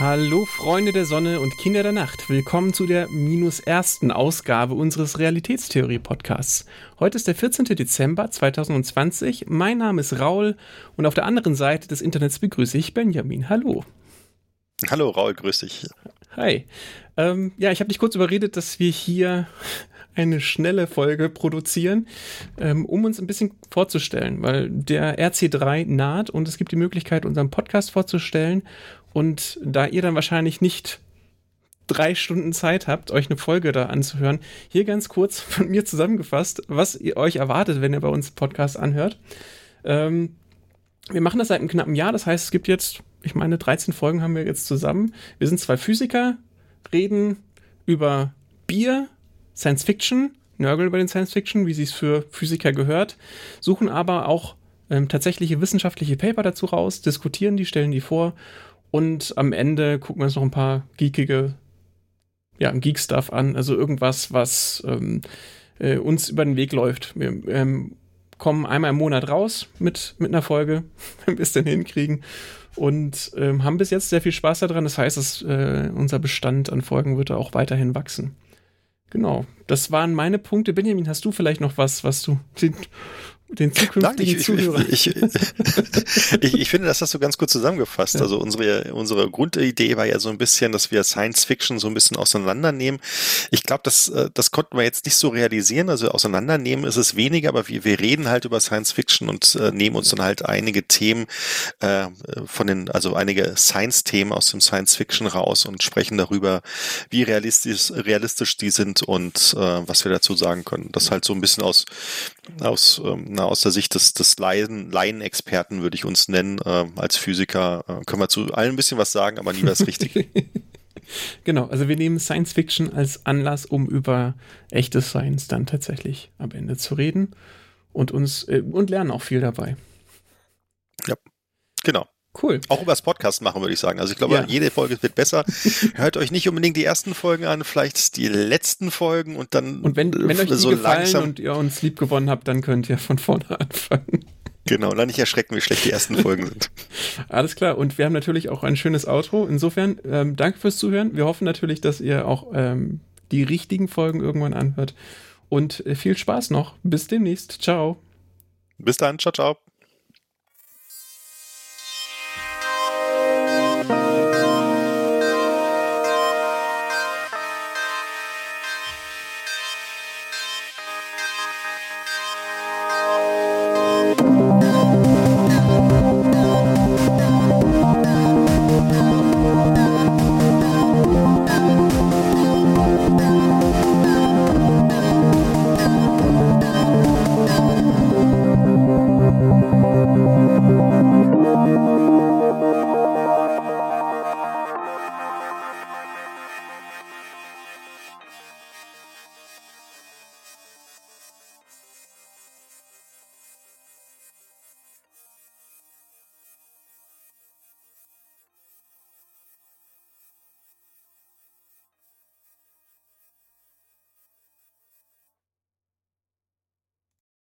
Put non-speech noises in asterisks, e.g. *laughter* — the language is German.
Hallo Freunde der Sonne und Kinder der Nacht. Willkommen zu der minus ersten Ausgabe unseres Realitätstheorie-Podcasts. Heute ist der 14. Dezember 2020. Mein Name ist Raul und auf der anderen Seite des Internets begrüße ich Benjamin. Hallo. Hallo Raul, grüß dich. Hi. Ähm, ja, ich habe dich kurz überredet, dass wir hier eine schnelle Folge produzieren, ähm, um uns ein bisschen vorzustellen, weil der RC3 naht und es gibt die Möglichkeit, unseren Podcast vorzustellen. Und da ihr dann wahrscheinlich nicht drei Stunden Zeit habt, euch eine Folge da anzuhören, hier ganz kurz *laughs* von mir zusammengefasst, was ihr euch erwartet, wenn ihr bei uns Podcast anhört. Ähm, wir machen das seit einem knappen Jahr, das heißt, es gibt jetzt, ich meine, 13 Folgen haben wir jetzt zusammen. Wir sind zwei Physiker, reden über Bier, Science Fiction, nörgeln über den Science Fiction, wie sie es für Physiker gehört, suchen aber auch ähm, tatsächliche wissenschaftliche Paper dazu raus, diskutieren die, stellen die vor und am Ende gucken wir uns noch ein paar geekige, ja, Geek-Stuff an, also irgendwas, was ähm, äh, uns über den Weg läuft. Wir ähm, kommen einmal im Monat raus mit, mit einer Folge, *laughs* wenn wir es denn hinkriegen. Und ähm, haben bis jetzt sehr viel Spaß daran. Das heißt, dass, äh, unser Bestand an Folgen wird auch weiterhin wachsen. Genau, das waren meine Punkte. Benjamin, hast du vielleicht noch was, was du *laughs* den den zukünftigen Nein, ich, Zuhörer. Ich, ich, ich, ich, finde, das hast du ganz gut zusammengefasst. Ja. Also unsere, unsere Grundidee war ja so ein bisschen, dass wir Science Fiction so ein bisschen auseinandernehmen. Ich glaube, das, äh, das konnten wir jetzt nicht so realisieren. Also auseinandernehmen ist es weniger, aber wir, wir reden halt über Science Fiction und äh, nehmen uns dann halt einige Themen äh, von den, also einige Science-Themen aus dem Science Fiction raus und sprechen darüber, wie realistisch, realistisch die sind und äh, was wir dazu sagen können. Das halt so ein bisschen aus, aus ähm, na, aus der Sicht des, des Laien, Laienexperten würde ich uns nennen. Äh, als Physiker äh, können wir zu allen ein bisschen was sagen, aber nie was richtig. *laughs* genau, also wir nehmen Science Fiction als Anlass, um über echte Science dann tatsächlich am Ende zu reden und uns äh, und lernen auch viel dabei. Ja, genau. Cool. Auch über das Podcast machen, würde ich sagen. Also ich glaube, ja. jede Folge wird besser. Hört euch nicht unbedingt die ersten Folgen an, vielleicht die letzten Folgen und dann Und wenn, wenn euch die so gefallen langsam und ihr uns lieb gewonnen habt, dann könnt ihr von vorne anfangen. Genau, dann nicht erschrecken, wie schlecht die ersten Folgen sind. *laughs* Alles klar. Und wir haben natürlich auch ein schönes Outro. Insofern, ähm, danke fürs Zuhören. Wir hoffen natürlich, dass ihr auch ähm, die richtigen Folgen irgendwann anhört. Und äh, viel Spaß noch. Bis demnächst. Ciao. Bis dann. Ciao, ciao.